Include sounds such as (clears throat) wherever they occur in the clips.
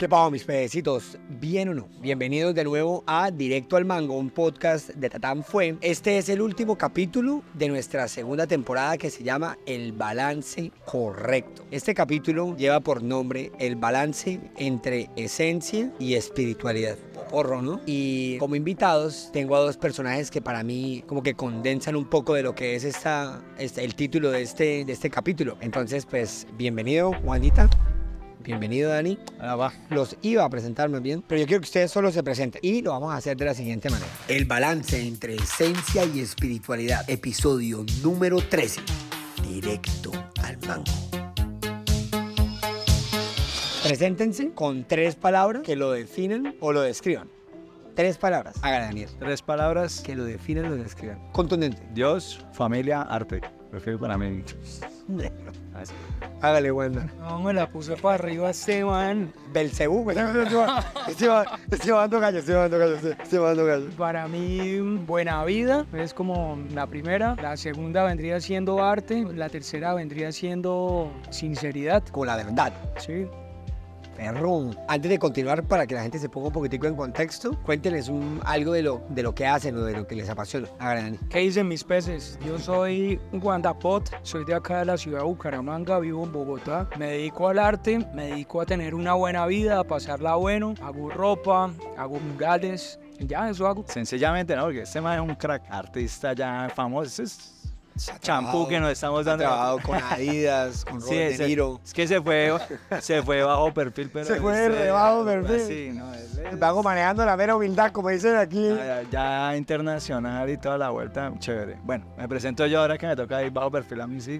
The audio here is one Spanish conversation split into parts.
¿Qué pasa, mis pececitos? ¿Bien o no? Bienvenidos de nuevo a Directo al Mango, un podcast de Tatán Fue. Este es el último capítulo de nuestra segunda temporada que se llama El Balance Correcto. Este capítulo lleva por nombre El Balance entre Esencia y Espiritualidad. Porro, ¿no? Y como invitados tengo a dos personajes que para mí como que condensan un poco de lo que es esta, este, el título de este, de este capítulo. Entonces, pues, bienvenido, Juanita. Bienvenido, Dani. Ah, va. Los iba a presentar más bien, pero yo quiero que ustedes solo se presenten y lo vamos a hacer de la siguiente manera. El balance entre esencia y espiritualidad, episodio número 13. Directo al mango. Preséntense con tres palabras que lo definen o lo describan. Tres palabras. Haga Daniel. Tres palabras. Que lo definen o lo describan. Contundente. Dios, familia, arte. Prefiero para mí. Así. Hágale, Wanda. No, me la puse para arriba Esteban. Belcebú. Estoy estoy bajando gallo, estoy bajando gallo, bajando gallo. Para mí, buena vida es como la primera. La segunda vendría siendo arte. La tercera vendría siendo sinceridad. Con la verdad. Sí. Perrón. Antes de continuar, para que la gente se ponga un poquitico en contexto, cuéntenles un, algo de lo, de lo que hacen o de lo que les apasiona. Hágale, Dani. ¿Qué dicen mis peces? Yo soy Guandapot, soy de acá de la ciudad de Bucaramanga, vivo en Bogotá. Me dedico al arte, me dedico a tener una buena vida, a pasarla bueno. Hago ropa, hago murales. Ya, eso hago. Sencillamente, ¿no? Porque este man es un crack artista ya famoso. Es champú que nos estamos Ha dando. trabajado con Adidas, con (laughs) Sí, Robert De Niro. es que se fue, se fue bajo perfil, pero... Se fue re bajo perfil. Sí, no, es- Vago manejando la mera humildad, como dicen aquí. ya, ya internacional y toda la vuelta, chévere. Bueno, me presento yo ahora que me toca ir bajo perfil a mí, sí.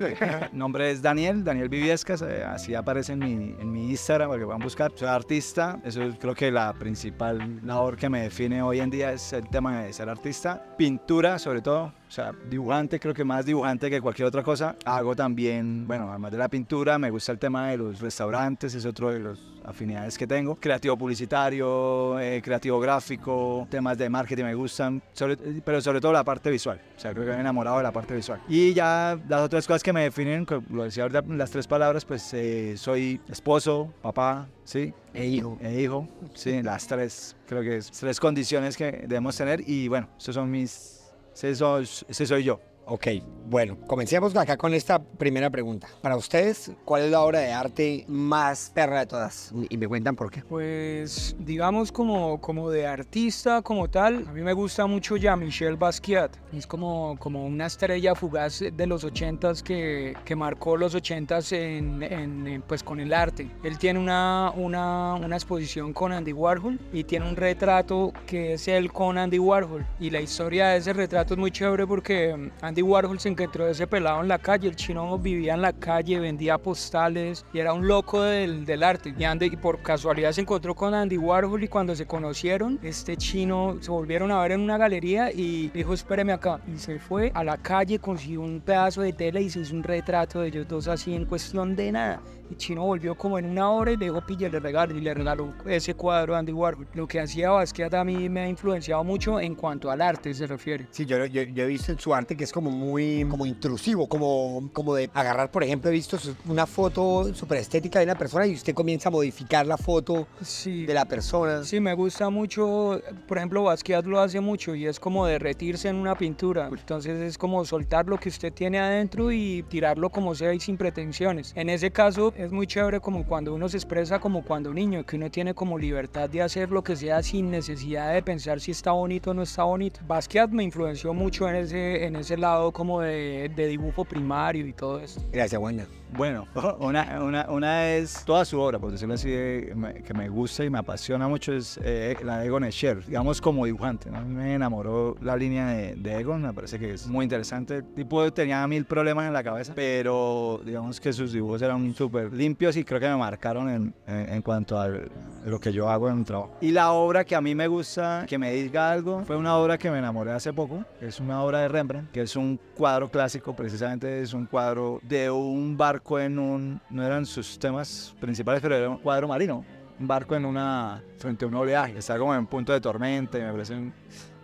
Mi nombre es Daniel, Daniel Viviescas, eh, así aparece en mi, en mi Instagram para que puedan buscar. Soy artista, eso es creo que la principal labor que me define hoy en día es el tema de ser artista. Pintura, sobre todo, o sea, dibujante, creo que más dibujante que cualquier otra cosa. Hago también, bueno, además de la pintura, me gusta el tema de los restaurantes, es otro de las afinidades que tengo. Creativo publicitario, eh, creativo gráfico, temas de marketing me gustan, sobre- pero sobre todo la parte visual. O sea, creo que me he enamorado de la parte visual. Y ya las otras cosas que me definen, lo decía ahorita, las tres palabras, pues eh, soy esposo, papá, ¿sí? E hijo. E hijo, sí, las tres, creo que es tres condiciones que debemos tener y bueno, esos son mis, ese soy, ese soy yo. Ok, bueno, comencemos acá con esta primera pregunta. Para ustedes, ¿cuál es la obra de arte más perra de todas? Y me cuentan por qué. Pues digamos como, como de artista como tal, a mí me gusta mucho Jean-Michel Basquiat. Es como, como una estrella fugaz de los ochentas que, que marcó los ochentas en, en, en, pues con el arte. Él tiene una, una, una exposición con Andy Warhol y tiene un retrato que es él con Andy Warhol. Y la historia de ese retrato es muy chévere porque mm, Andy Warhol se encontró ese pelado en la calle. El chino vivía en la calle, vendía postales y era un loco del, del arte. Y, por casualidad se encontró con Andy Warhol y cuando se conocieron, este chino se volvieron a ver en una galería y dijo, espéreme acá. Y se fue a la calle, consiguió un pedazo de tela y se hizo un retrato de ellos dos así en cuestión de nada. El chino volvió como en una hora y le dijo, pille, le regalo y le regaló ese cuadro a Andy Warhol. Lo que hacía Basquiat a mí me ha influenciado mucho en cuanto al arte se refiere. Sí, yo, yo, yo he visto en su arte que es como muy como intrusivo, como, como de agarrar, por ejemplo, he visto una foto súper estética de una persona y usted comienza a modificar la foto Sí. de la persona. Sí, me gusta mucho, por ejemplo, Basquiat lo hace mucho y es como derretirse en una pintura. Entonces es como soltar lo que usted tiene adentro y tirarlo como sea y sin pretensiones. En ese caso es muy chévere como cuando uno se expresa como cuando niño, que uno tiene como libertad de hacer lo que sea sin necesidad de pensar si está bonito o no está bonito. Basquiat me influenció mucho en ese, en ese lado como de, de dibujo primario y todo eso. Gracias, buena. Bueno, (laughs) una, una, una es toda su obra, por decirlo así, de- me- que me gusta y me apasiona mucho, es eh, la de Egon Escher, digamos como dibujante. ¿no? A mí Me enamoró la línea de, de Egon, me parece que es muy interesante. El tipo tenía mil problemas en la cabeza, pero digamos que sus dibujos eran súper limpios y creo que me marcaron en, en, en cuanto a lo que yo hago en el trabajo. Y la obra que a mí me gusta, que me diga algo, fue una obra que me enamoré hace poco, es una obra de Rembrandt, que es un cuadro clásico, precisamente es un cuadro de un barco en un, no eran sus temas principales, pero era un cuadro marino, un barco en una, frente a un oleaje, está como en punto de tormenta y me parece un-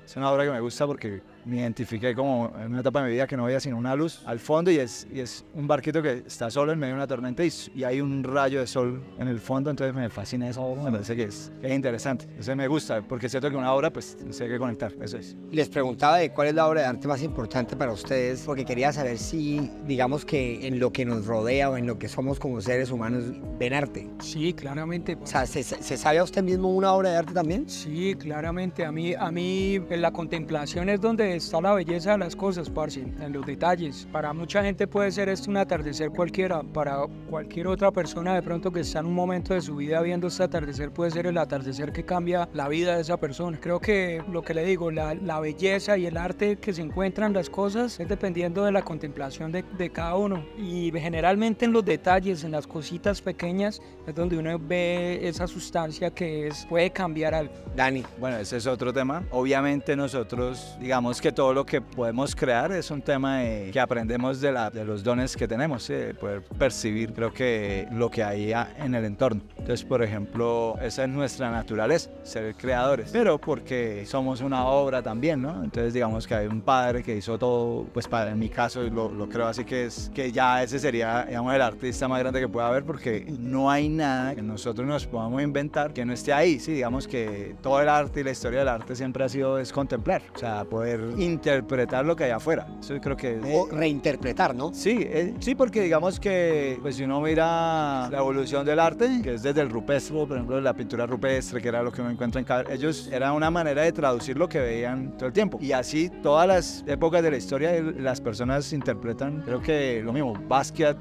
es una obra que me gusta porque me identifiqué como en una etapa de mi vida que no veía sino una luz al fondo y es, y es un barquito que está solo en medio de una tormenta y, y hay un rayo de sol en el fondo, entonces me fascina eso, me parece que es, que es interesante. Entonces me gusta, porque siento que una obra pues se hay que conectar, eso es. Les preguntaba de cuál es la obra de arte más importante para ustedes, porque quería saber si, digamos que en lo que nos rodea o en lo que somos como seres humanos, ven arte. Sí, claramente. O sea, ¿se, se sabe a usted mismo una obra de arte también? Sí, claramente. A mí, a mí en la contemplación es donde está la belleza de las cosas, parce, en los detalles. Para mucha gente puede ser esto un atardecer cualquiera, para cualquier otra persona de pronto que está en un momento de su vida viendo este atardecer puede ser el atardecer que cambia la vida de esa persona. Creo que lo que le digo, la, la belleza y el arte que se encuentran las cosas es dependiendo de la contemplación de, de cada uno. Y generalmente en los detalles, en las cositas pequeñas, es donde uno ve esa sustancia que es, puede cambiar algo. Dani. Bueno, ese es otro tema. Obviamente nosotros, digamos que todo lo que podemos crear es un tema de, que aprendemos de, la, de los dones que tenemos, de poder percibir, creo que lo que hay en el entorno. Entonces, por ejemplo, esa es nuestra naturaleza, ser creadores, pero porque somos una obra también, ¿no? Entonces, digamos que hay un padre que hizo todo, pues para en mi caso lo, lo creo así que es que ya ese sería, digamos, el artista más grande que pueda haber porque no hay nada que nosotros nos podamos inventar que no esté ahí, sí, digamos que todo el arte y la historia del arte siempre ha sido es contemplar, o sea, poder interpretar lo que hay afuera. Eso creo que o reinterpretar, ¿no? Sí, eh, sí, porque digamos que pues si uno mira la evolución del arte, que es desde el rupestre, por ejemplo, la pintura rupestre, que era lo que uno encuentra en cada, ellos era una manera de traducir lo que veían todo el tiempo. Y así todas las épocas de la historia las personas interpretan, creo que lo mismo, Basquiat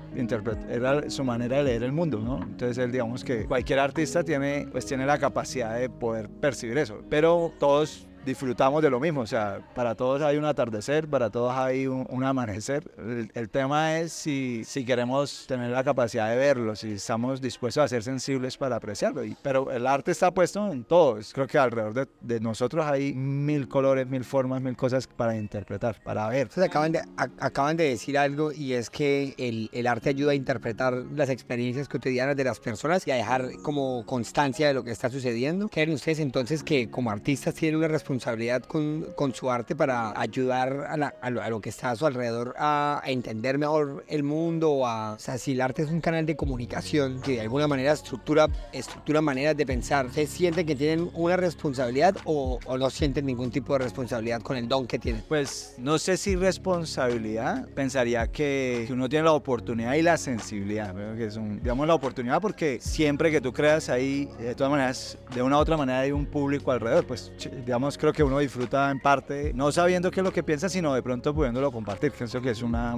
era su manera de leer el mundo, ¿no? Entonces él digamos que cualquier artista tiene pues tiene la capacidad de poder percibir eso, pero todos disfrutamos de lo mismo. O sea, para todos hay un atardecer, para todos hay un, amanecer. El, tema es si, si queremos tener la capacidad de verlo, si estamos dispuestos a ser sensibles para apreciarlo. Y, pero el arte está puesto en todo. Creo que alrededor de, de, nosotros hay mil colores, mil formas, mil cosas para interpretar, para ver. Entonces acaban de, acaban de decir algo y es que el, el arte ayuda a interpretar las experiencias cotidianas de las personas y a dejar como constancia de lo que está sucediendo. ¿Creen ustedes entonces que como artistas tienen una responsabilidad responsabilidad con, con, su arte para ayudar a, la, lo, que está a su alrededor a, entender mejor el mundo. A, o sea, si el arte es un canal de comunicación que de alguna manera estructura, estructura maneras de pensar, ¿se sienten que tienen una responsabilidad o, no sienten ningún tipo de responsabilidad con el don que tienen? Pues no sé si responsabilidad, pensaría que, que uno tiene la oportunidad y la sensibilidad, que es digamos la oportunidad porque siempre que tú creas ahí, de todas maneras, de una u otra manera hay un público alrededor, pues digamos creo que uno disfruta en parte, no sabiendo qué es lo que piensa, sino de pronto pudiéndolo compartir. Pienso que es una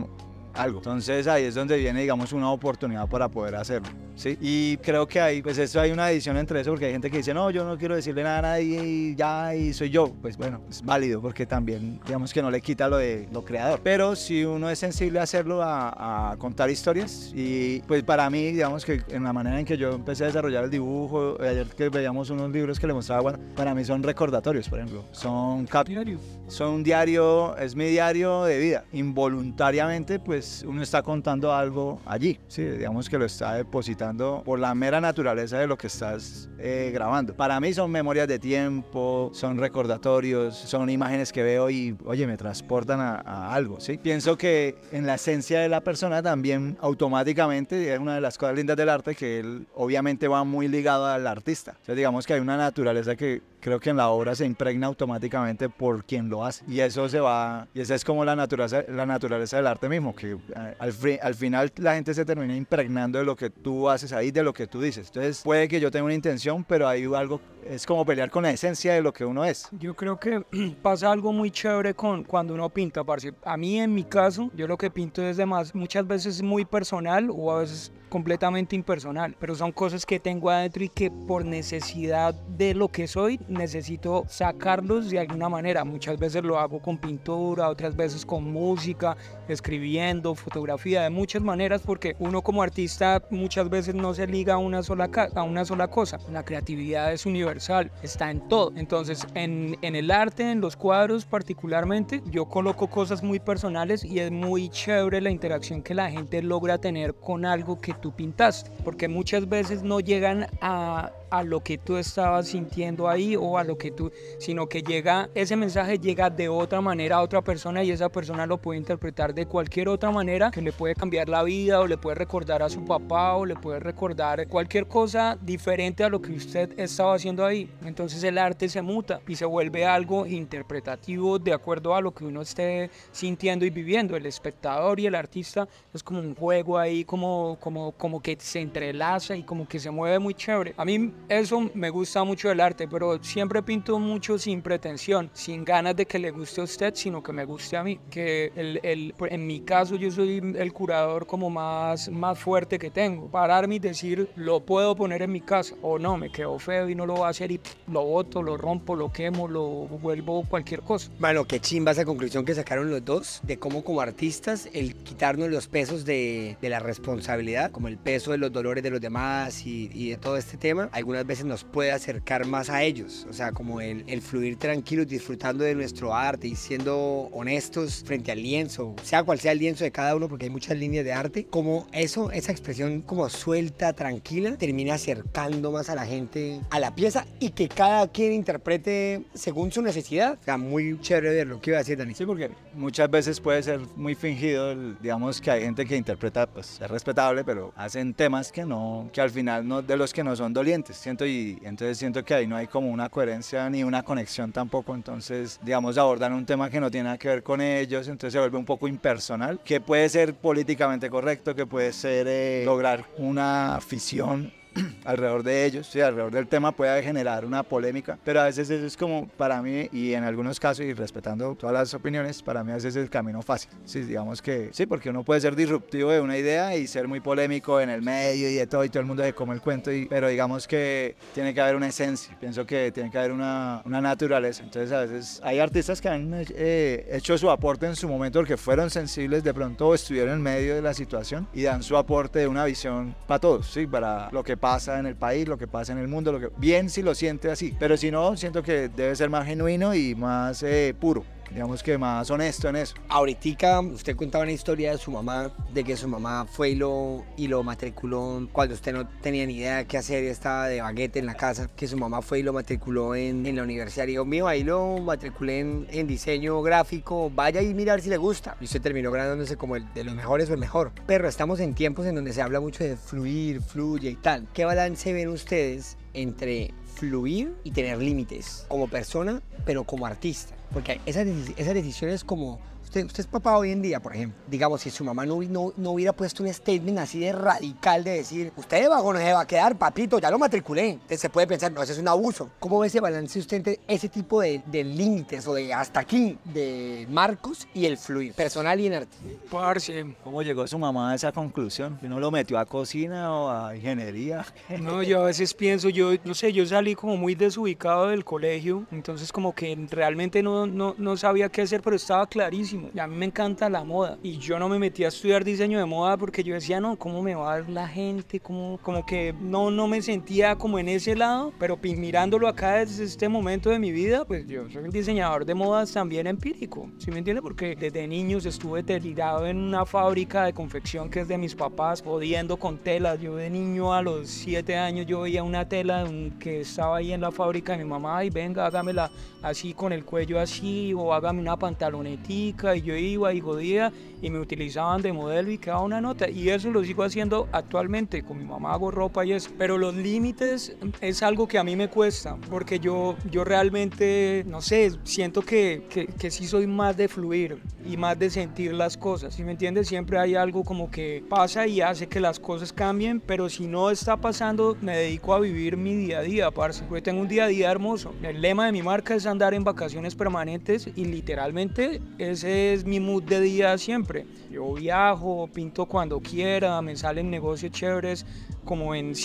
algo. Entonces ahí es donde viene, digamos, una oportunidad para poder hacerlo, ¿sí? Y creo que ahí, pues eso hay una edición entre eso, porque hay gente que dice, no, yo no quiero decirle nada a nadie y ya, y soy yo. Pues bueno, es válido, porque también, digamos que no le quita lo de lo creador. Pero si uno es sensible a hacerlo, a, a contar historias, y pues para mí, digamos que en la manera en que yo empecé a desarrollar el dibujo, ayer que veíamos unos libros que le mostraba, bueno, para mí son recordatorios, por ejemplo. Son cap Diario. Son un diario, es mi diario de vida. Involuntariamente, pues uno está contando algo allí, ¿sí? digamos que lo está depositando por la mera naturaleza de lo que estás eh, grabando. Para mí son memorias de tiempo, son recordatorios, son imágenes que veo y, oye, me transportan a, a algo. ¿sí? Pienso que en la esencia de la persona también automáticamente es una de las cosas lindas del arte que él obviamente va muy ligado al artista. O sea, digamos que hay una naturaleza que creo que en la obra se impregna automáticamente por quien lo hace. Y eso se va, y esa es como la naturaleza, la naturaleza del arte mismo, que eh, al, al, final la gente se termina impregnando de lo que tú haces ahí, de lo que tú dices. Entonces puede que yo tenga una intención, pero hay algo, es como pelear con la esencia de lo que uno es. Yo creo que (clears throat) pasa algo muy chévere con cuando uno pinta, parce. A mí en mi caso, yo lo que pinto es de más, muchas veces muy personal o a veces completamente impersonal, pero son cosas que tengo adentro y que por necesidad de lo que soy necesito sacarlos de alguna manera. Muchas veces lo hago con pintura, otras veces con música, escribiendo, fotografía, de muchas maneras, porque uno como artista muchas veces no se liga a una sola, a una sola cosa. La creatividad es universal, está en todo. Entonces, en, en el arte, en los cuadros particularmente, yo coloco cosas muy personales y es muy chévere la interacción que la gente logra tener con algo que tú pintaste, porque muchas veces no llegan a a lo que tú estabas sintiendo ahí o a lo que tú, sino que llega, ese mensaje llega de otra manera a otra persona y esa persona lo puede interpretar de cualquier otra manera que le puede cambiar la vida o le puede recordar a su papá o le puede recordar cualquier cosa diferente a lo que usted estaba haciendo ahí. Entonces el arte se muta y se vuelve algo interpretativo de acuerdo a lo que uno esté sintiendo y viviendo. El espectador y el artista es como un juego ahí, como, como, como que se entrelaza y como que se mueve muy chévere. A mí eso me gusta mucho del arte, pero siempre pinto mucho sin pretensión, sin ganas de que le guste a usted, sino que me guste a mí. Que el, el, en mi caso yo soy el curador como más, más fuerte que tengo. Pararme y decir, lo puedo poner en mi casa o no, me quedo feo y no lo voy a hacer y lo boto, lo rompo, lo quemo, lo vuelvo cualquier cosa. Bueno, qué chimba esa conclusión que sacaron los dos de cómo como artistas el quitarnos los pesos de, de la responsabilidad, como el peso de los dolores de los demás y, y, de todo este tema, algunas veces nos puede acercar más a ellos. O sea, como el, el fluir tranquilos, disfrutando de nuestro arte y siendo honestos frente al lienzo, sea cual sea el lienzo de cada uno, porque hay muchas líneas de arte, como eso, esa expresión como suelta, tranquila, termina acercando más a la gente a la pieza y que cada quien interprete según su necesidad. O sea, muy chévere ver lo que iba a decir Dani. Sí, porque muchas veces puede ser muy fingido, digamos que hay gente que interpreta, pues es respetable, pero hacen temas que no, que al final no, de los que no son dolientes, siento, y entonces siento que ahí no hay como una coherencia ni una conexión tampoco, entonces, digamos, abordan un tema que no tiene nada que ver con ellos, entonces se vuelve un poco impersonal, que puede ser políticamente correcto, que puede ser eh, lograr una afición (clears throat) alrededor de ellos, sí, alrededor del tema puede generar una polémica, pero a veces eso es como para mí y en algunos casos y respetando todas las opiniones, para mí a veces es el camino fácil. Sí, digamos que sí, porque uno puede ser disruptivo de una idea y ser muy polémico en el medio y de todo y todo el mundo se come el cuento, y, pero digamos que tiene que haber una esencia, pienso que tiene que haber una, una naturaleza. Entonces a veces hay artistas que han eh, hecho su aporte en su momento porque fueron sensibles de pronto estuvieron en medio de la situación y dan su aporte de una visión para todos, sí, para lo que pasa en el país, lo que pasa en el mundo, lo que bien si lo siente así, pero si no, siento que debe ser más genuino y más eh, puro digamos que más honesto en eso. Ahorita usted contaba una historia de su mamá, de que su mamá fue y lo, y lo matriculó cuando usted no tenía ni idea qué hacer y estaba de baguete en la casa, que su mamá fue y lo matriculó en, en la universidad. Y dijo, mío, ahí lo matriculé en, en, diseño gráfico, vaya y mirar si le gusta. Y usted terminó graduándose como el de los mejores o el mejor. Pero estamos en tiempos en donde se habla mucho de fluir, fluye y tal. ¿Qué balance ven ustedes entre fluir y tener límites como persona, pero como artista? Porque esas, esas decisiones como Usted, usted, es papá hoy en día, por ejemplo. Digamos, si su mamá no, no, no, hubiera puesto un statement así de radical de decir, usted de vago no se va a quedar, papito, ya lo matriculé. Entonces se puede pensar, no, eso es un abuso. ¿Cómo ve ese balance usted entre ese tipo de, de límites o de hasta aquí de marcos y el fluir personal y en arte? Parce. ¿Cómo llegó su mamá a esa conclusión? ¿No lo metió a cocina o a ingeniería? (laughs) No, yo a veces pienso, yo no sé, yo salí como muy desubicado del colegio, entonces como que realmente no, no, no sabía qué hacer, pero estaba clarísimo a mí me encanta la moda. Y yo no me metí a estudiar diseño de moda porque yo decía, no, ¿cómo me va la gente? ¿Cómo? Como que no, no me sentía como en ese lado. Pero mirándolo acá desde este momento de mi vida, pues yo soy un diseñador de modas también empírico. ¿Sí me entiende? Porque desde niños estuve tirado en una fábrica de confección que es de mis papás, jodiendo con telas. Yo de niño a los 7 años yo veía una tela que estaba ahí en la fábrica de mi mamá y venga, hágamela así con el cuello así o hágame una pantalonetica y yo iba y jodía y me utilizaban de modelo y quedaba una nota. Y eso lo sigo haciendo actualmente con mi mamá hago ropa y eso. Pero los límites es algo que a mí me cuesta porque yo yo realmente no sé siento que, que, que sí soy más de fluir y más de sentir las cosas si me entiendes siempre hay algo como que pasa y hace que las cosas cambien pero si no está pasando me dedico a vivir mi día a día parce. Porque tengo un día a día hermoso. El lema de mi marca es andar en vacaciones permanentes y literalmente ese es mi mood de día siempre. Yo viajo, pinto cuando quiera, me salen negocios chéveres, como en,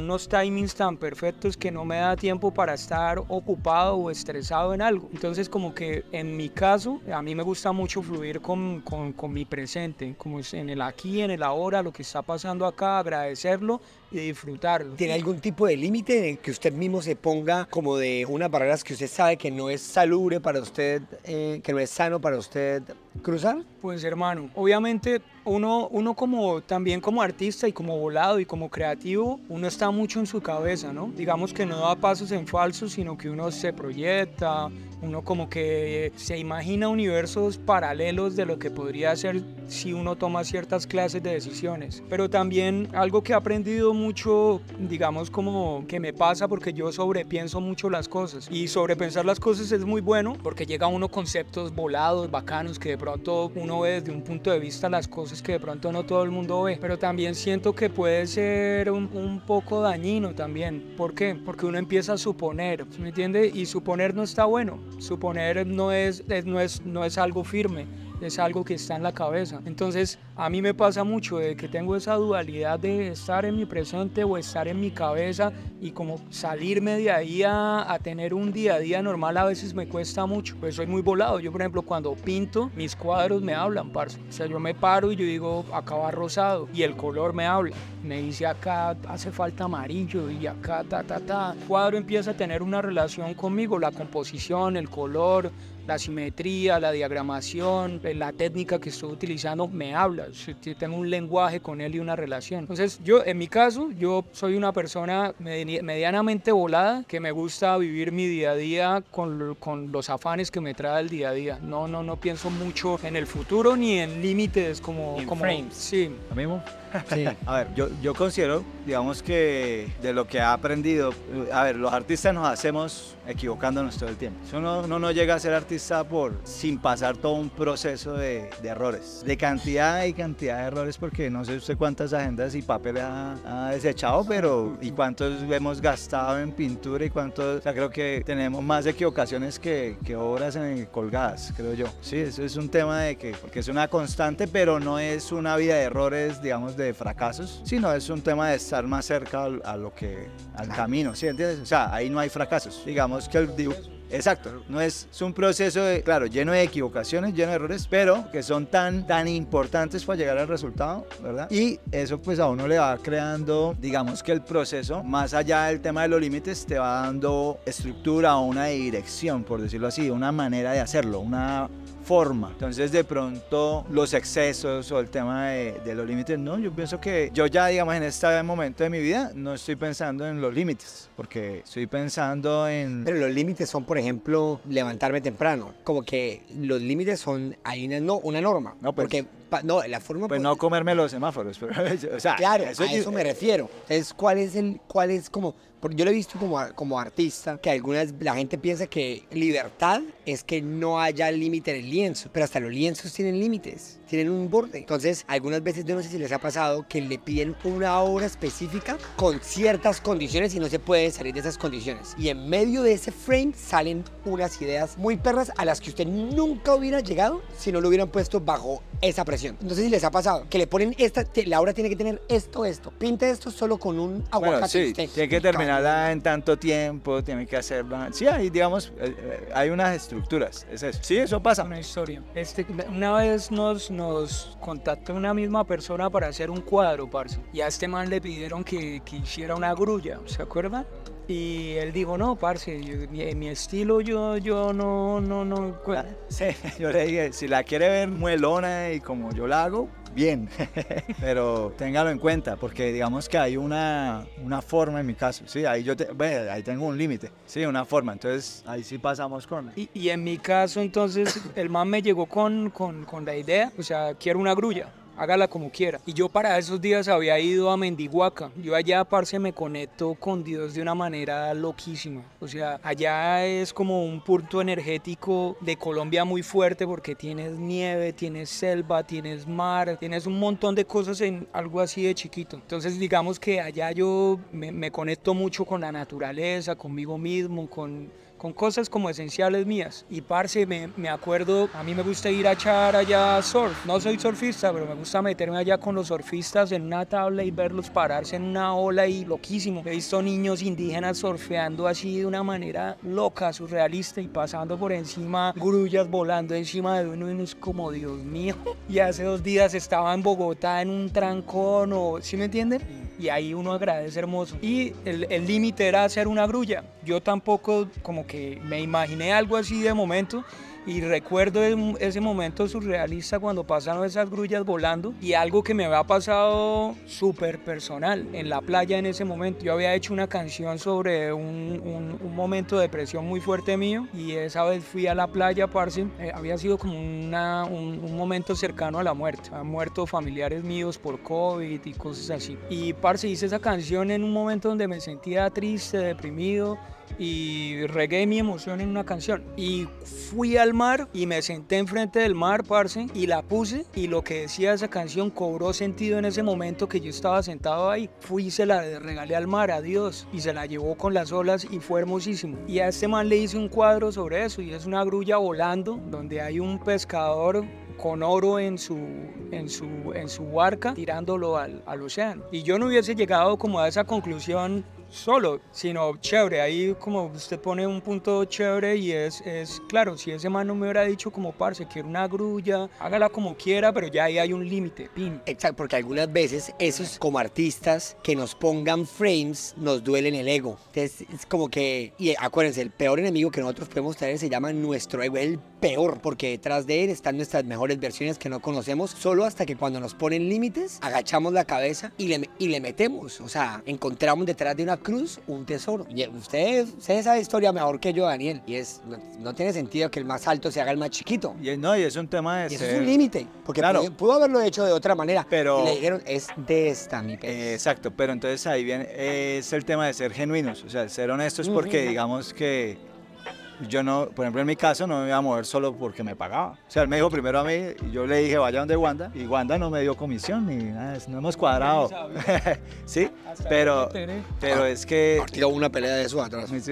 unos timings tan perfectos que no me da tiempo para estar ocupado o estresado en algo. Entonces como que en mi caso, a mí me gusta mucho fluir con, con, mi presente, como en el aquí, en el ahora, lo que está pasando acá, agradecerlo y disfrutarlo. ¿Tiene algún tipo de límite en que usted mismo se ponga como de unas barreras que usted sabe que no es salubre para usted, eh, que no es sano para usted cruzar? Pues hermano, obviamente uno, uno como también como artista y como volado y como creativo, uno está mucho en su cabeza, ¿no? Digamos que no da pasos en falso, sino que uno se proyecta, uno como que se imagina universos paralelos de lo que podría ser si uno toma ciertas clases de decisiones. Pero también algo que he aprendido mucho, digamos como que me pasa porque yo sobrepienso mucho las cosas. Y sobrepensar las cosas es muy bueno porque llega a uno conceptos volados, bacanos, que de pronto uno ve desde un punto de vista las cosas que de pronto no todo el mundo ve. Pero también siento que puede ser un, un poco dañino también. ¿Por qué? Porque uno empieza a suponer, ¿me entiende? Y suponer no está bueno. Suponer no es, no es, no es algo firme es algo que está en la cabeza. Entonces, a mí me pasa mucho de que tengo esa dualidad de estar en mi presente o estar en mi cabeza y como salirme de ahí a, a tener un día a día normal a veces me cuesta mucho. Pues soy muy volado. Yo, por ejemplo, cuando pinto, mis cuadros me hablan, parce. O sea, yo me paro y yo digo, acá va rosado y el color me habla. Me dice acá hace falta amarillo y acá ta ta ta. El cuadro empieza a tener una relación conmigo, la composición, el color, la simetría, la diagramación, eh, la técnica que estoy utilizando me habla. Tengo un lenguaje con él y una relación. Entonces, yo, en mi caso, yo soy una persona medi- medianamente volada que me gusta vivir mi día a día con los afanes que me trae el día a día. No, no, no pienso mucho en el futuro ni en límites como, En como frames. Sí, ¿Lo mismo? Sí. A ver, yo, yo considero, digamos que de lo que ha aprendido, a ver, los artistas nos hacemos equivocándonos todo el tiempo. Uno, uno no llega a ser artista por sin pasar todo un proceso de, de errores, de cantidad y cantidad de errores, porque no sé usted cuántas agendas y papeles ha, ha desechado, pero y cuántos hemos gastado en pintura y cuántos, o sea, creo que tenemos más equivocaciones que, que obras en- colgadas, creo yo. Sí, eso es un tema de que, porque es una constante, pero no es una vida de errores, digamos, de fracasos, sino es un tema de estar más cerca al- a lo que, al camino, ¿sí entiendes? O sea, ahí no hay fracasos. Digamos que el dibujo... Exacto, no es, es un proceso, de, claro, lleno de equivocaciones, lleno de errores, pero que son tan, tan importantes para llegar al resultado, ¿verdad? Y eso pues a uno le va creando, digamos que el proceso, más allá del tema de los límites, te va dando estructura o una dirección, por decirlo así, una manera de hacerlo, una forma. Entonces de pronto los excesos o el tema de, de los límites, no, yo pienso que yo ya digamos en este momento de mi vida no estoy pensando en los límites, porque estoy pensando en... Pero los límites son, por ejemplo, levantarme temprano. Como que los límites son, hay una, no, una norma. No, pues- Porque, no, la forma... Pues no comerme los semáforos, pero, (laughs) o sea, Claro, eso a es- eso me refiero. Entonces, ¿cuál es el, cuál es como, porque yo lo he visto como, como artista, que algunas, la gente piensa que libertad es que no haya límite en el lienzo, pero hasta los lienzos tienen límites, tienen un borde. Entonces, algunas veces, yo no sé si les ha pasado, que le piden una obra específica con ciertas condiciones y no se puede salir de esas condiciones. Y en medio de ese frame salen unas ideas muy perras a las que usted nunca hubiera llegado si no lo hubieran puesto bajo esa presión. Entonces, si les ha pasado que le ponen esta, la obra tiene que tener esto, esto, pinte esto solo con un aguacate. Bueno, sí, usted, tiene que terminarla en tanto tiempo, tiene que hacerla. Sí, hay, digamos, eh, eh, hay unas estructuras, es eso. Sí, eso pasa. una historia. Este, una vez nos, nos contactó una misma persona para hacer un cuadro, parce. Y a este man le pidieron que, que hiciera una grulla, ¿se acuerda? Y él dijo, no, parce, yo- mi, mi estilo yo, yo no, no, no... (laughs) Sí, yo le dije, si la quiere ver muelona y como yo la hago, bien. (laughs) Pero téngalo en cuenta, porque digamos que hay una, una forma en mi caso. Sí, ahí yo te- ve, ahí tengo un límite. Sí, una forma. Entonces ahí sí pasamos con. Y, y en mi caso, entonces, el man me llegó con, con, con la idea, o sea, quiero una grulla, hágala como quiera. Y yo para esos días había ido a Mendihuaca. Yo allá, parce, me conecto con Dios de una manera loquísima. O sea, allá es como un punto energético de Colombia muy fuerte porque tienes nieve, tienes selva, tienes mar, tienes un montón de cosas en algo así de chiquito. Entonces, digamos que allá yo me, me conecto mucho con la naturaleza, conmigo mismo, con con cosas como esenciales mías. Y parce, me, me acuerdo, a mí me gusta ir a echar allá surf. No soy surfista, pero me gusta meterme allá con los surfistas en una tabla y verlos pararse en una ola y loquísimo. He visto niños indígenas surfeando así de una manera loca, surrealista y pasando por encima, grullas volando encima de uno y uno es como, Dios mío. (laughs) Y hace dos días estaba en Bogotá en un trancón o, ¿sí me entienden? y ahí uno agradece hermoso. Y el límite era hacer una grulla. Yo tampoco como que me imaginé algo así de momento y recuerdo ese momento surrealista cuando pasaron esas grullas volando y algo que me había pasado súper personal en la playa en ese momento. Yo había hecho una canción sobre un, un, momento de depresión muy fuerte mío y esa vez fui a la playa, parce, eh, había sido como una, un, un, momento cercano a la muerte. Han muerto familiares míos por COVID y cosas así. Y parce, hice esa canción en un momento donde me sentía triste, deprimido y regué mi emoción en una canción. Y fui al mar y me senté enfrente del mar, parce, y la puse y lo que decía esa canción cobró sentido en ese momento que yo estaba sentado ahí. Fui y se la regalé al mar, a Dios, y se la llevó con las olas y fue hermosísimo. Y a este man le hice un cuadro sobre eso y es una grulla volando donde hay un pescador con oro en su, en su, en su barca tirándolo al, al océano. Y yo no hubiese llegado como a esa conclusión solo, sino chévere. Ahí como usted pone un punto chévere y es, es claro, si ese man no me hubiera dicho como parce, quiere una grulla, hágala como quiera, pero ya ahí hay un límite, pin. Exacto, porque algunas veces esos como artistas que nos pongan frames nos duelen el ego. Entonces es como que, y acuérdense, el peor enemigo que nosotros podemos tener se llama nuestro ego, el peor, porque detrás de él están nuestras mejores versiones que no conocemos, solo hasta que cuando nos ponen límites, agachamos la cabeza y le, y le metemos, o sea, encontramos detrás de una cruz un tesoro. Y usted, sabe esa historia mejor que yo, Daniel. Y es, no, tiene sentido que el más alto se haga el más chiquito. Y, no, y es un tema de y eso es un límite, porque pudo, haberlo hecho de otra manera. Pero... Y le dijeron, es de esta, mi pez. exacto, pero entonces ahí viene, es el tema de ser genuinos, o sea, ser honestos porque digamos que yo no, por ejemplo, en mi caso no me iba a mover solo porque me pagaba. O sea, él me dijo primero a mí y yo le dije, vaya donde Wanda, y Wanda no me dio comisión ni nada, no hemos cuadrado. (laughs) sí, pero, pero es que... Partió una pelea de eso atrás. (laughs)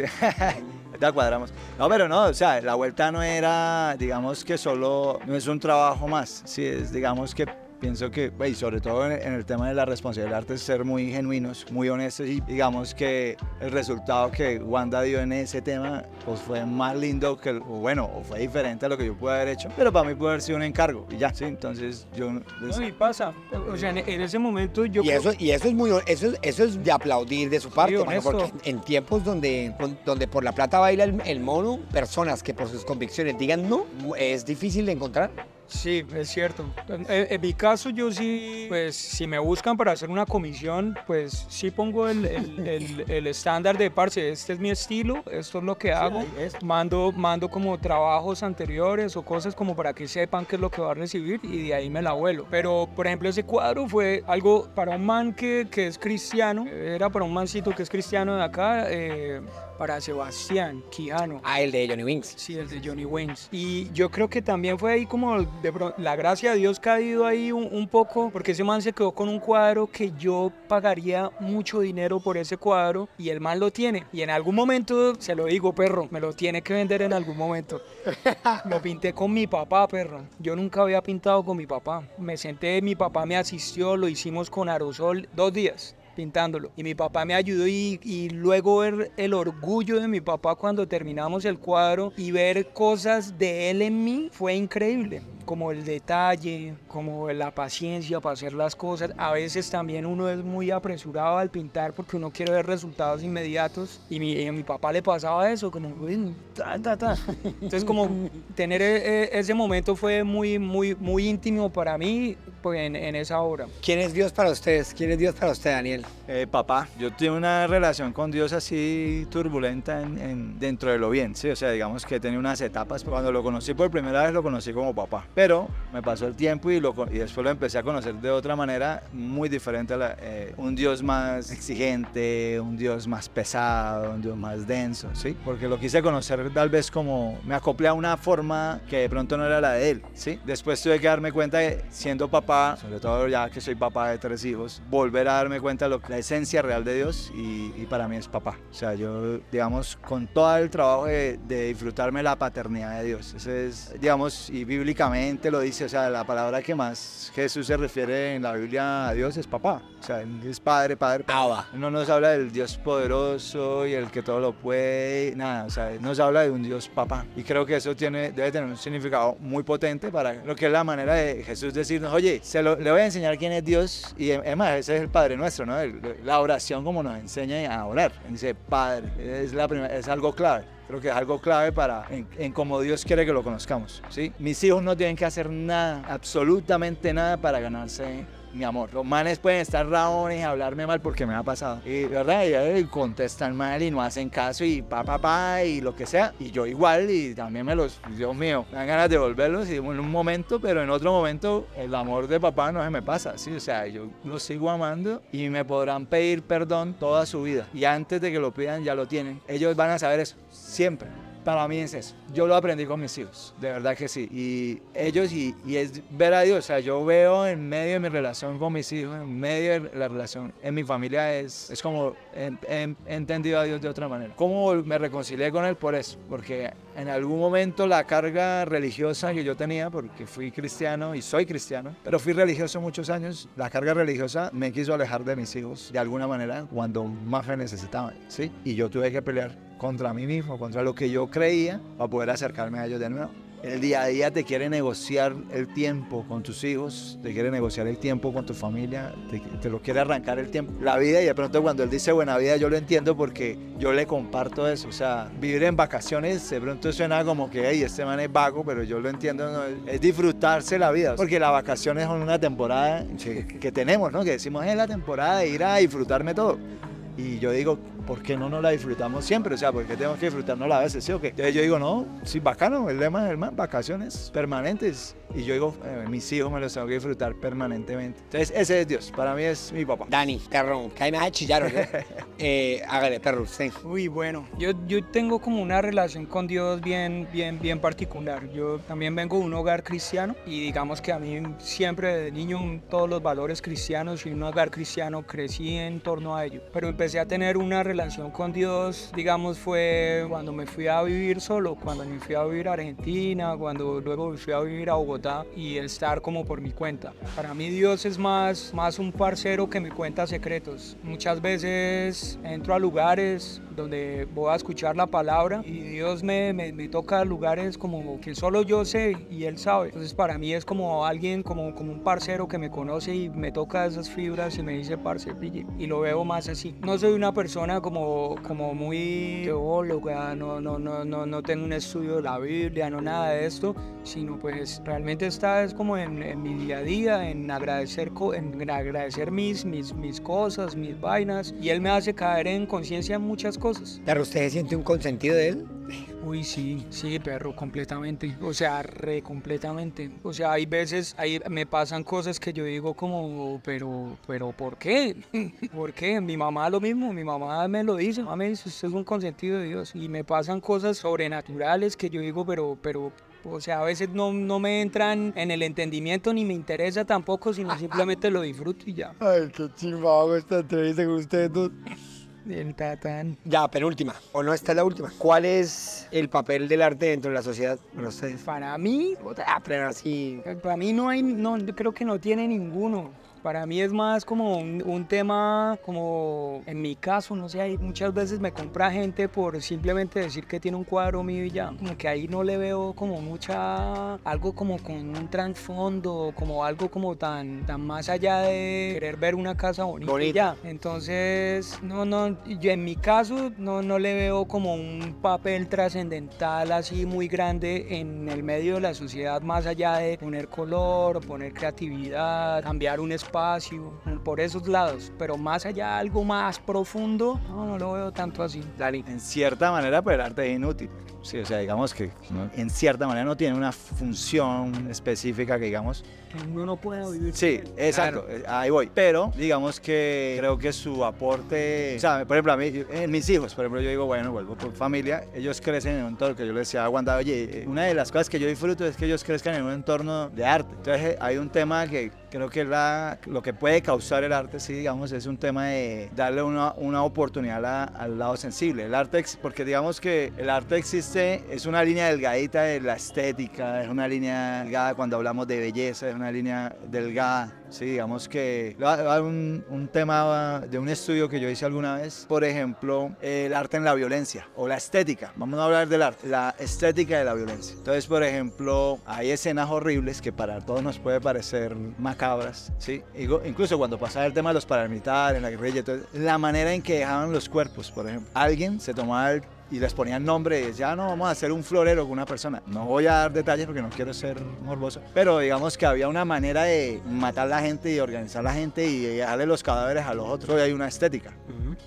Ya cuadramos. No, pero no, o sea, la vuelta no era, digamos que solo, no es un trabajo más, sí, es, digamos que pienso que, y sobre todo en, el tema de la responsabilidad del arte, es ser muy genuinos, muy honestos y digamos que el resultado que Wanda dio en ese tema pues fue más lindo que, o bueno, o fue diferente a lo que yo pude haber hecho, pero para mí puede haber sido un encargo y ya, sí, entonces yo... No, y pasa, o sea, en, ese momento yo... Y eso, y eso es muy, eso, eso es de aplaudir de su parte, porque en tiempos donde, donde por la plata baila el, el mono, personas que por sus convicciones digan no, es difícil de encontrar. Sí, es cierto. En, mi caso yo sí, pues si me buscan para hacer una comisión, pues sí pongo el, el, estándar de parce, este es mi estilo, esto es lo que hago. mando, mando como trabajos anteriores o cosas como para que sepan qué es lo que va a recibir y de ahí me la vuelo. Pero por ejemplo ese cuadro fue algo para un man que, que es cristiano, era para un mancito que es cristiano de acá. Eh, para Sebastián Quijano. Ah, el de Johnny Wings. Sí, el de Johnny Wings. Y yo creo que también fue ahí como de, la gracia de Dios caído ahí un, poco, porque ese man se quedó con un cuadro que yo pagaría mucho dinero por ese cuadro y el man lo tiene. Y en algún momento, se lo digo, perro, me lo tiene que vender en algún momento. (laughs) lo pinté con mi papá, perro. Yo nunca había pintado con mi papá. Me senté, mi papá me asistió, lo hicimos con aerosol dos días pintándolo. Y mi papá me ayudó y, y, luego ver el orgullo de mi papá cuando terminamos el cuadro y ver cosas de él en mí fue increíble como el detalle, como la paciencia para hacer las cosas. A veces también uno es muy apresurado al pintar porque uno quiere ver resultados inmediatos y, mi, a mi papá le pasaba eso, como ta, ta, ta. Entonces como (laughs) tener e, e, ese momento fue muy, muy, muy íntimo para mí pues, en, en, esa obra. ¿Quién es Dios para ustedes? ¿Quién es Dios para usted, Daniel? Eh, papá, yo tuve una relación con Dios así turbulenta en, dentro de lo bien, sí, o sea, digamos que tenía unas etapas. Cuando lo conocí por primera vez lo conocí como papá. Pero me pasó el tiempo y, lo, y después lo empecé a conocer de otra manera muy diferente. A la, eh, un Dios más exigente, un Dios más pesado, un Dios más denso, ¿sí? Porque lo quise conocer tal vez como me acoplé a una forma que de pronto no era la de él, ¿sí? Después tuve que darme cuenta de siendo papá, sobre todo ya que soy papá de tres hijos, volver a darme cuenta de lo, la esencia real de Dios y, y para mí es papá. O sea, yo, digamos, con todo el trabajo de, de disfrutarme la paternidad de Dios. Ese es, digamos, y bíblicamente lo dice, o sea, la palabra que más Jesús se refiere en la Biblia a Dios es papá, o sea, es padre, padre. Abba. No nos habla del Dios poderoso y el que todo lo puede, nada, o sea, nos habla de un Dios papá. Y creo que eso tiene, debe tener un significado muy potente para lo que es la manera de Jesús decirnos, oye, se lo- le voy a enseñar quién es Dios y es más, ese es el Padre nuestro, ¿no? La oración como nos enseña a orar. Dice, Padre, es, la primera, es algo clave. Creo que es algo clave para en, en cómo Dios quiere que lo conozcamos, ¿sí? Mis hijos no tienen que hacer nada, absolutamente nada para ganarse mi amor. Los manes pueden estar raones y hablarme mal porque me ha pasado. Y, ¿verdad? Y, eh, contestan mal y no hacen caso y pa, pa, pa, y lo que sea. Y yo igual y también me los, Dios mío, me dan ganas de devolverlos y en un momento, pero en otro momento el amor de papá no se me pasa, ¿sí? O sea, yo los sigo amando y me podrán pedir perdón toda su vida. Y antes de que lo pidan ya lo tienen. Ellos van a saber eso, siempre. Para mí es eso. Yo lo aprendí con mis hijos, de verdad que sí. Y ellos, y, y es ver a Dios. O sea, yo veo en medio de mi relación con mis hijos, en medio de la relación en mi familia, es, es como he, entendido a Dios de otra manera. ¿Cómo me reconcilié con Él? Por eso. Porque en algún momento la carga religiosa que yo tenía, porque fui cristiano y soy cristiano, pero fui religioso muchos años, la carga religiosa me quiso alejar de mis hijos de alguna manera cuando más me necesitaban, ¿sí? Y yo tuve que pelear contra mí mismo, contra lo que yo creía, para poder acercarme a ellos de nuevo. El día a día te quiere negociar el tiempo con tus hijos, te quiere negociar el tiempo con tu familia, te, te lo quiere arrancar el tiempo, la vida y de pronto cuando él dice buena vida yo lo entiendo porque yo le comparto eso, o sea, vivir en vacaciones de pronto suena como que hey, este man es vago, pero yo lo entiendo, ¿no? es disfrutarse la vida, porque las vacaciones son una temporada que, que tenemos, ¿no? Que decimos es la temporada de ir a disfrutarme todo. Y yo digo, ¿por qué no nos la disfrutamos siempre? O sea, ¿por qué tenemos que disfrutarnos a veces? ¿Sí o qué? Entonces yo digo, no, sí, bacano, el lema del man, vacaciones permanentes. Y yo digo, eh, mis hijos me los tengo que disfrutar permanentemente. Entonces ese es Dios, para mí es mi papá. Dani, perro, que ahí me va a chillar, (laughs) eh, hágale, perro, usted. Uy, bueno, yo, yo tengo como una relación con Dios bien, bien, bien particular. Yo también vengo de un hogar cristiano y digamos que a mí siempre de niño todos los valores cristianos y un hogar cristiano crecí en torno a ello. Pero empecé a tener una relación con Dios, digamos, fue cuando me fui a vivir solo, cuando me fui a vivir a Argentina, cuando luego me fui a vivir a Bogotá y el estar como por mi cuenta. Para mí Dios es más, más un parcero que me cuenta secretos. Muchas veces entro a lugares donde voy a escuchar la palabra y Dios me, me, me toca lugares como que solo yo sé y Él sabe. Entonces para mí es como alguien, como, como un parcero que me conoce y me toca esas fibras y me dice, parce, pille. Y lo veo más así. No soy una persona como, como muy teóloga, no, no, no, no, no tengo un estudio de la Biblia, no nada de esto, sino pues realmente está es como en, mi día a día, en agradecer, en agradecer mis, mis, mis cosas, mis vainas. Y Él me hace caer en conciencia en muchas cosas. Perro, ¿usted se siente un consentido de él? Uy, sí, sí, perro, completamente. O sea, re completamente. O sea, hay veces, ahí me pasan cosas que yo digo como, pero, pero, ¿por qué? (laughs) ¿Por qué? Mi mamá lo mismo, mi mamá me lo dice, mamá me dice, usted es un consentido de Dios. Y me pasan cosas sobrenaturales que yo digo, pero, pero, o sea, a veces no, no me entran en el entendimiento ni me interesa tampoco, sino simplemente lo disfruto y ya. Ay, qué chimbago esta entrevista con ustedes dos. El tatán. Ya, penúltima. ¿O no esta es la última? ¿Cuál es el papel del arte dentro de la sociedad para ustedes? Para mí, Ah, pero así. Para mí no hay, no, yo creo que no tiene ninguno. Para mí es más como un, un tema, como en mi caso, no sé, hay muchas veces me compra gente por simplemente decir que tiene un cuadro mío y ya. Como que ahí no le veo como mucha, algo como con un trasfondo, como algo como tan, tan más allá de querer ver una casa bonita, y Bonita. ya. Entonces, no, no, yo en mi caso no, no le veo como un papel trascendental así muy grande en el medio de la sociedad, más allá de poner color, poner creatividad, cambiar un espacio, por esos lados. Pero más allá, algo más profundo, no, no lo veo tanto así. Dani. En cierta manera, el arte es inútil. Sí, o sea, digamos que ¿no? en cierta manera no tiene una función específica que digamos. Que uno no pueda vivir. Sí, exacto, eh, ahí voy. Pero digamos que creo que su aporte, o sea, por ejemplo, a mí, en mis hijos, por ejemplo, yo digo, bueno, vuelvo por familia, ellos crecen en un entorno que yo les decía a Wanda, oye, eh, una de las cosas que yo disfruto es que ellos crezcan en un entorno de arte. Entonces eh, hay un tema que Creo que la, lo que puede causar el arte, sí, digamos, es un tema de darle una, una oportunidad al lado sensible. El arte, porque digamos que el arte existe, es una línea delgadita de la estética, es una línea delgada cuando hablamos de belleza, es una línea delgada Sí, digamos que un, un tema de un estudio que yo hice alguna vez, por ejemplo, el arte en la violencia o la estética. Vamos a hablar del arte, la estética de la violencia. Entonces, por ejemplo, hay escenas horribles que para todos nos puede parecer macabras, ¿sí? Incluso cuando pasaba el tema de los paramilitares, la guerrilla, la manera en que dejaban los cuerpos, por ejemplo. Alguien se tomaba el y les ponían nombre y decían, no, vamos a hacer un florero con una persona. No voy a dar detalles porque no quiero ser morboso, pero digamos que había una manera de matar a la gente y organizar a la gente y darle los cadáveres a los otros y hay una estética.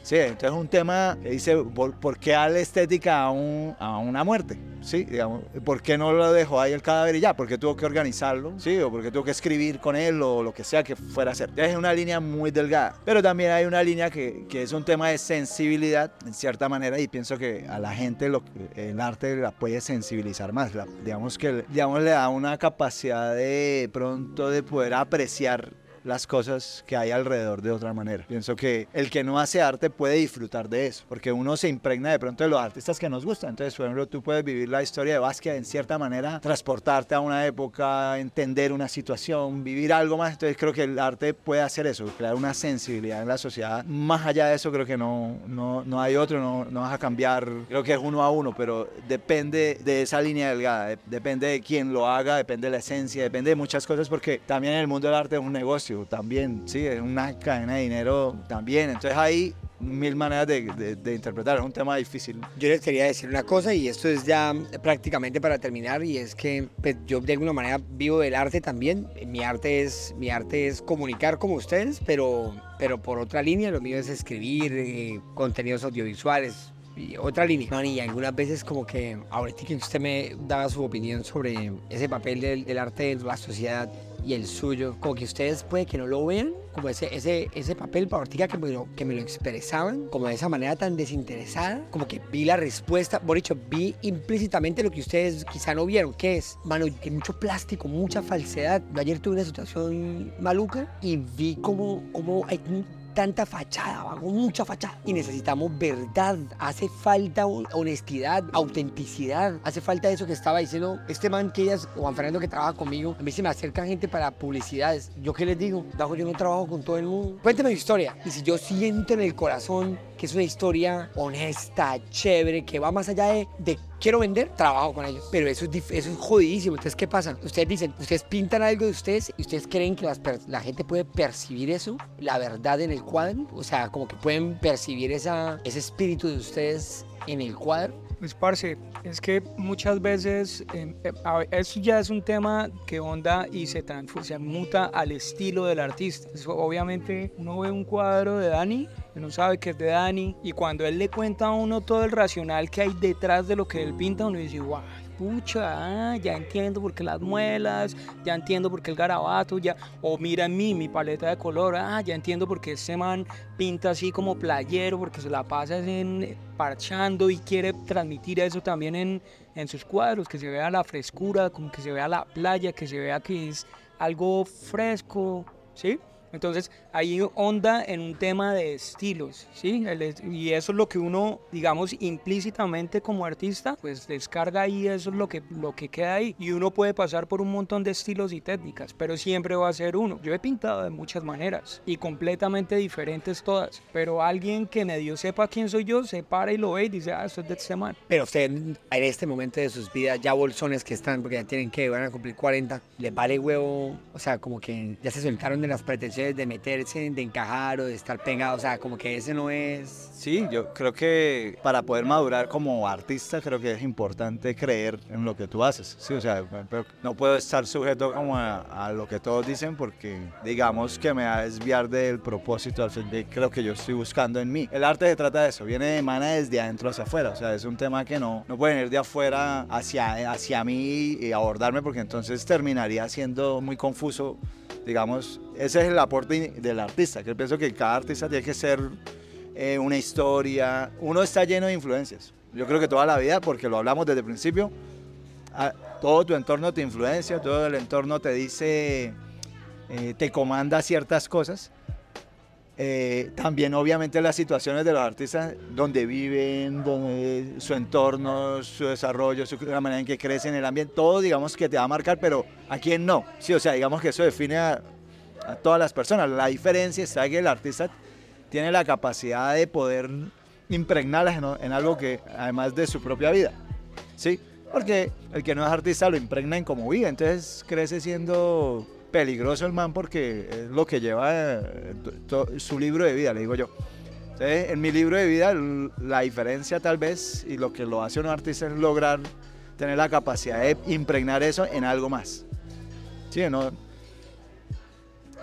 Sí, entonces es un tema que dice, ¿por, qué darle estética a, un, a una muerte? Sí, digamos, ¿por qué no lo dejó ahí el cadáver y ya? ¿Por qué tuvo que organizarlo? Sí, o porque tuvo que escribir con él o lo que sea que fuera a hacer. Es una línea muy delgada, pero también hay una línea que, que es un tema de sensibilidad en cierta manera y pienso que a la gente lo, el arte la puede sensibilizar más. digamos que digamos, le da una capacidad de pronto de poder apreciar las cosas que hay alrededor de otra manera. Pienso que el que no hace arte puede disfrutar de eso, porque uno se impregna de pronto de los artistas que nos gustan. Entonces, por ejemplo, tú puedes vivir la historia de Vázquez en cierta manera, transportarte a una época, entender una situación, vivir algo más. Entonces, creo que el arte puede hacer eso, crear una sensibilidad en la sociedad. Más allá de eso, creo que no, no, no hay otro, no, no vas a cambiar. Creo que es uno a uno, pero depende de esa línea delgada, depende de quién lo haga, depende de la esencia, depende de muchas cosas, porque también el mundo del arte es un negocio también, sí, es una cadena de dinero también. Entonces hay mil maneras de, de, interpretar, es un tema difícil. Yo les quería decir una cosa y esto es ya prácticamente para terminar y es que pues, yo de alguna manera vivo del arte también. Mi arte es, mi arte es comunicar como ustedes, pero, pero por otra línea, lo mío es escribir eh, contenidos audiovisuales, y otra línea. Man, y algunas veces como que ahorita que usted me daba su opinión sobre ese papel del, del arte en la sociedad, y el suyo, como que ustedes puede que no lo vean, como ese, ese, ese papel para que me, lo, que me lo expresaban, como de esa manera tan desinteresada, como que vi la respuesta, por dicho, vi implícitamente lo que ustedes quizá no vieron, que es, mano, que mucho plástico, mucha falsedad. Yo ayer tuve una situación maluca y vi como, como hay tanta fachada, hago mucha fachada. Y necesitamos verdad, hace falta honestidad, autenticidad, hace falta eso que estaba diciendo este man que ellas, Juan Fernando que trabaja conmigo, a mí se me acerca gente para publicidades. ¿Yo qué les digo? yo no trabajo con todo el mundo. Cuénteme mi historia. Y si yo siento en el corazón que es una historia honesta, chévere, que va más allá de quiero vender, trabajo con ellos. Pero eso es, eso es jodidísimo. Entonces, ¿qué pasa? Ustedes dicen, ustedes pintan algo de ustedes y ustedes creen que la gente puede percibir eso, la verdad en el cuadro. O sea, como que pueden percibir esa, ese espíritu de ustedes en el cuadro. Pues, parce, es que muchas veces em, eh, eso ya es un tema que onda y se, se al estilo del artista. obviamente, uno ve un cuadro de Dani uno sabe que es de Dani y cuando él le cuenta a uno todo el racional que hay detrás de lo que él pinta, uno dice, guau, pucha, ah, ya entiendo por qué las muelas, ya entiendo por qué el garabato, ya, o mira en mí, mi paleta de color, ah, ya entiendo por qué ese man pinta así como playero, porque se la pasa en, parchando y quiere transmitir eso también en, en sus cuadros, que se vea la frescura, como que se vea la playa, que se vea que es algo fresco, ¿sí? Entonces, ahí onda en un tema de estilos, ¿sí? y eso es lo que uno, digamos, implícitamente como artista, pues descarga ahí, eso es lo que, lo que queda ahí. Y uno puede pasar por un montón de estilos y técnicas, pero siempre va a ser uno. Yo he pintado de muchas maneras y completamente diferentes todas, pero alguien que medio sepa quién soy yo, se para y lo ve y dice, ah, esto es de este man. Pero usted en este momento de sus vidas, ya bolsones que están, porque ya tienen que, van a cumplir 40, ¿les vale huevo? O sea, como que ya se soltaron de las pretensiones de meterse, de encajar o de estar pegado, o sea, como que ese no es... Sí, yo creo que para poder madurar como artista creo que es importante creer en lo que tú haces, sí, o sea, no puedo estar sujeto como a, lo que todos dicen porque digamos que me va a desviar del propósito al fin de creo que yo estoy buscando en mí. El arte se trata de eso, viene de mana desde adentro hacia afuera, o sea, es un tema que no, no puede venir de afuera hacia, hacia mí y abordarme porque entonces terminaría siendo muy confuso digamos, ese es el aporte del artista, que pienso que cada artista tiene que ser eh, una historia, uno está lleno de influencias, yo creo que toda la vida, porque lo hablamos desde el principio, todo tu entorno te influencia, todo el entorno te dice eh, te comanda ciertas cosas. Eh, también obviamente las situaciones de los artistas, donde viven, donde, su entorno, su desarrollo, su, la manera en que crecen, el ambiente, todo digamos que te va a marcar, pero a quién no. Sí, o sea, digamos que eso define a, a todas las personas. La diferencia está que el artista tiene la capacidad de poder impregnarlas en, en algo que, además de su propia vida. ¿Sí? Porque el que no es artista lo impregna en cómo vive, entonces crece siendo peligroso el man porque es lo que lleva eh, su libro de vida, le digo yo. Entonces, en mi libro de vida, la diferencia tal vez y lo que lo hace un artista es lograr tener la capacidad de impregnar eso en algo más. Sí, no.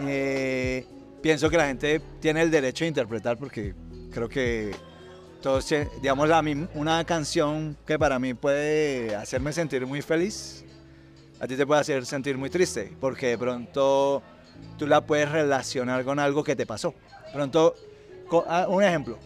Eh, pienso que la gente tiene el derecho de interpretar porque creo que todos, digamos, la mim- una canción que para mí puede hacerme sentir muy feliz, a ti te puede hacer sentir muy triste, porque de pronto tú la puedes relacionar con algo que te pasó. Pronto, co- ah, un ejemplo,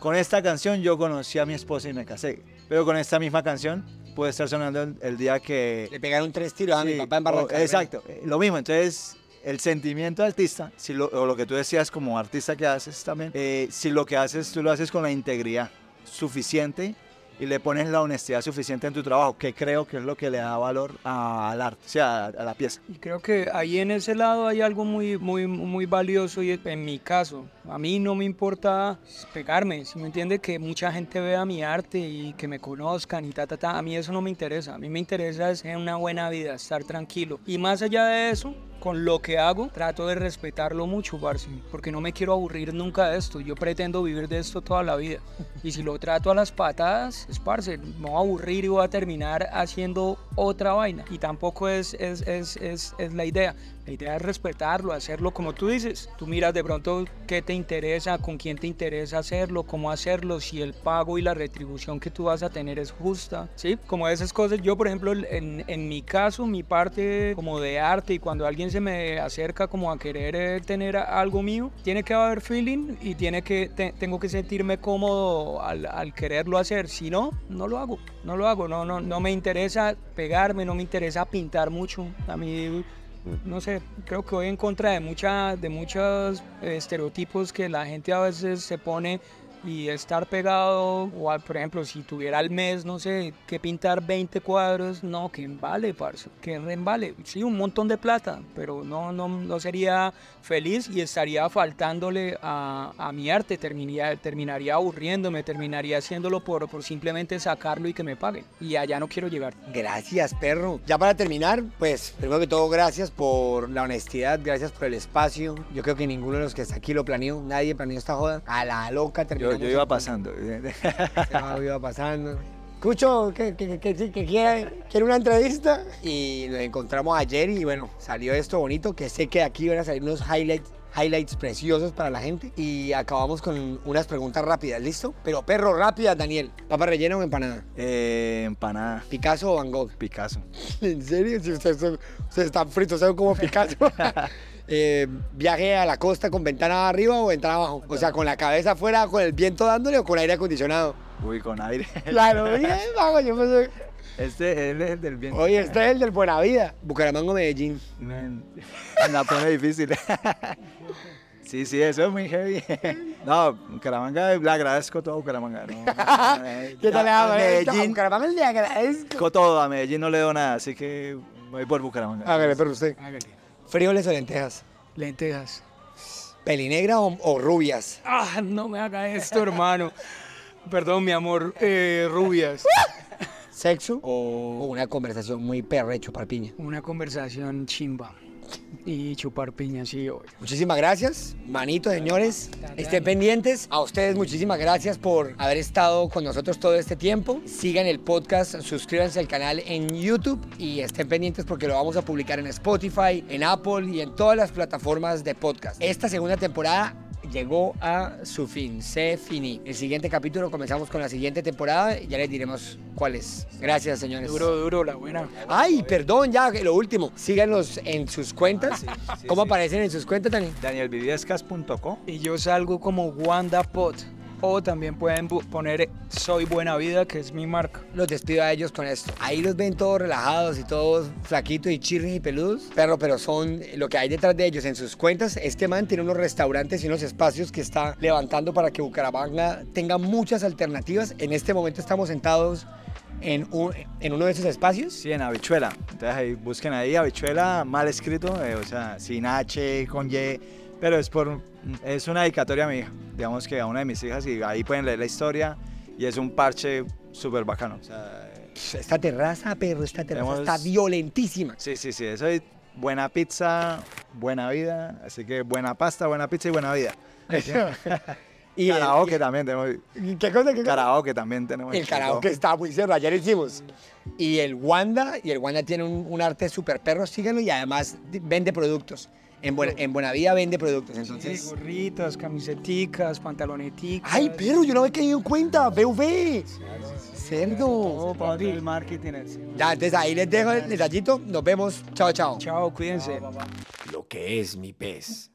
con esta canción yo conocí a mi esposa y me casé, pero con esta misma canción puede estar sonando el, el día que... Le pegaron tres tiros a mi Sí, papá en Barranca. exacto, eh, lo mismo. Entonces, el sentimiento artista, si lo, o lo que tú decías como artista que haces también, eh, si lo que haces tú lo haces con la integridad suficiente y le pones la honestidad suficiente en tu trabajo, que creo que es lo que le da valor al arte, o sea, a, la pieza. Y creo que ahí en ese lado hay algo muy, muy, muy valioso y en mi caso, a mí no me importa pegarme, si me entiende que mucha gente vea mi arte y que me conozcan y ta, ta, ta, a mí eso no me interesa, a mí me interesa es una buena vida, estar tranquilo. Y más allá de eso, con lo que hago, trato de respetarlo mucho, parce, porque no me quiero aburrir nunca de esto, yo pretendo vivir de esto toda la vida. Y si lo trato a las patadas, es parce, me voy a aburrir y voy a terminar haciendo otra vaina. Y tampoco es, es, es, es, es la idea. La idea es respetarlo, hacerlo como tú dices. Tú miras de pronto qué te interesa, con quién te interesa hacerlo, cómo hacerlo, si el pago y la retribución que tú vas a tener es justa, ¿sí? Como esas cosas. Yo, por ejemplo, en, en mi caso, mi parte como de arte y cuando alguien se me acerca como a querer eh, tener algo mío, tiene que haber feeling y tiene que, te- tengo que sentirme cómodo al, al quererlo hacer. Si no, no lo hago, no lo hago. No, no, no me interesa pegarme, no me interesa pintar mucho. A mí no sé, creo que voy en contra de, mucha, de muchos eh, estereotipos que la gente a veces se pone y estar pegado, o por ejemplo, si tuviera al mes, no sé, que pintar 20 cuadros, no, que vale, parce, que vale, sí, un montón de plata, pero no, no, no sería feliz y estaría faltándole a, a mi arte, terminaría, terminaría aburriéndome, terminaría haciéndolo por, por simplemente sacarlo y que me paguen, y allá no quiero llegar. Gracias, perro. Ya para terminar, pues, primero que todo, gracias por la honestidad, gracias por el espacio. Yo creo que ninguno de los que está aquí lo planeó, nadie planeó esta joda. A la loca Yo, yo iba pasando. Estaba- iba pasando. Escucho que, que, que, que- que quiere, quiere una entrevista y nos encontramos ayer y bueno, salió esto bonito que sé que aquí van a salir unos highlights, highlights preciosos para la gente y acabamos con unas preguntas rápidas, ¿listo? Pero perro, rápidas, Daniel. ¿Papa rellena o empanada? Eh, empanada, ¿Picasso o Van Gogh? Picasso. (laughs) ¿En serio? Si ustedes, son- ustedes están fritos, son como Picasso. (laughs) Eh, ¿Viaje a la costa con ventana arriba o ventana abajo? O sea, con la cabeza afuera, con el viento dándole o con aire acondicionado. Uy, con aire. Claro, bien, vamos, yo pensé... Este él es el del viento. Oye, este es el del Buena Vida. Bucaramanga, Medellín. La pone difícil. (laughs) Sí, sí, eso es muy heavy. (laughs) No, Bucaramanga, le agradezco todo a Bucaramanga. No, (laughs) ¿Qué tal le a hago? Medellín, Bucaramanga le agradezco. agradezco todo, a Medellín no le doy nada, así que voy por Bucaramanga. Hágale, pero usted. Hágale. ¿Frijoles o lentejas? Lentejas. ¿Pelinegra o, o rubias? Ah, no me haga esto, hermano. Perdón, mi amor. Eh, rubias. ¿Sexo o una conversación muy perrecho, parpiña? Una conversación chimba. Y chupar piña, sí, obvio. Muchísimas gracias, manito, señores. Estén pendientes. A ustedes muchísimas gracias por haber estado con nosotros todo este tiempo. Sigan el podcast, suscríbanse al canal en YouTube y estén pendientes porque lo vamos a publicar en Spotify, en Apple y en todas las plataformas de podcast. Esta segunda temporada llegó a su fin, se finí. El siguiente capítulo comenzamos con la siguiente temporada y ya les diremos cuál es. Gracias, señores. Duro, duro, la buena. Ay, perdón, ya, lo último. Síganos en sus cuentas. Ah, sí, ¿Cómo sí. aparecen en sus cuentas, Dani? Danielviviescas.co Y yo salgo como Wanda Pot. O también pueden poner Soy Buena Vida, que es mi marca. Los despido a ellos con esto. Ahí los ven todos relajados y todos flaquitos y chirris y peludos. Pero, pero son lo que hay detrás de ellos en sus cuentas. Este man tiene unos restaurantes y unos espacios que está levantando para que Bucaramanga tenga muchas alternativas. En este momento estamos sentados en, un- en uno de esos espacios. Sí, en Habichuela. Entonces ahí busquen ahí Habichuela mal escrito, eh, o sea, sin H, con Y, pero es por es una dedicatoria a mi hija, digamos que a una de mis hijas y ahí pueden leer la historia y es un parche súper bacano. O sea, eh, Esta terraza, perro, esta terraza Tenemos- está violentísima. sí, sí, sí, eso es buena pizza, buena vida, así que buena pasta, buena pizza y buena vida. (laughs) Y el- karaoke también tenemos, ¿Qué cosa? ¿Qué cosa? karaoke también tenemos. El karaoke está muy cerrado, ayer hicimos. Y el Wanda, y el Wanda tiene un, un arte súper perro, síganlo, y además vende productos. En, buena, en Buenavida vende productos, Sí, entonces... gorritas, camiseticas, pantaloneticas. ¡Ay, perro! Yo no había caído en cuenta, ¡VV! ¡Cerdo! Todo para el marketing. Ya, entonces ahí les dejo el detallito, nos vemos, chao, chao. Chao, cuídense. Lo que es mi pez.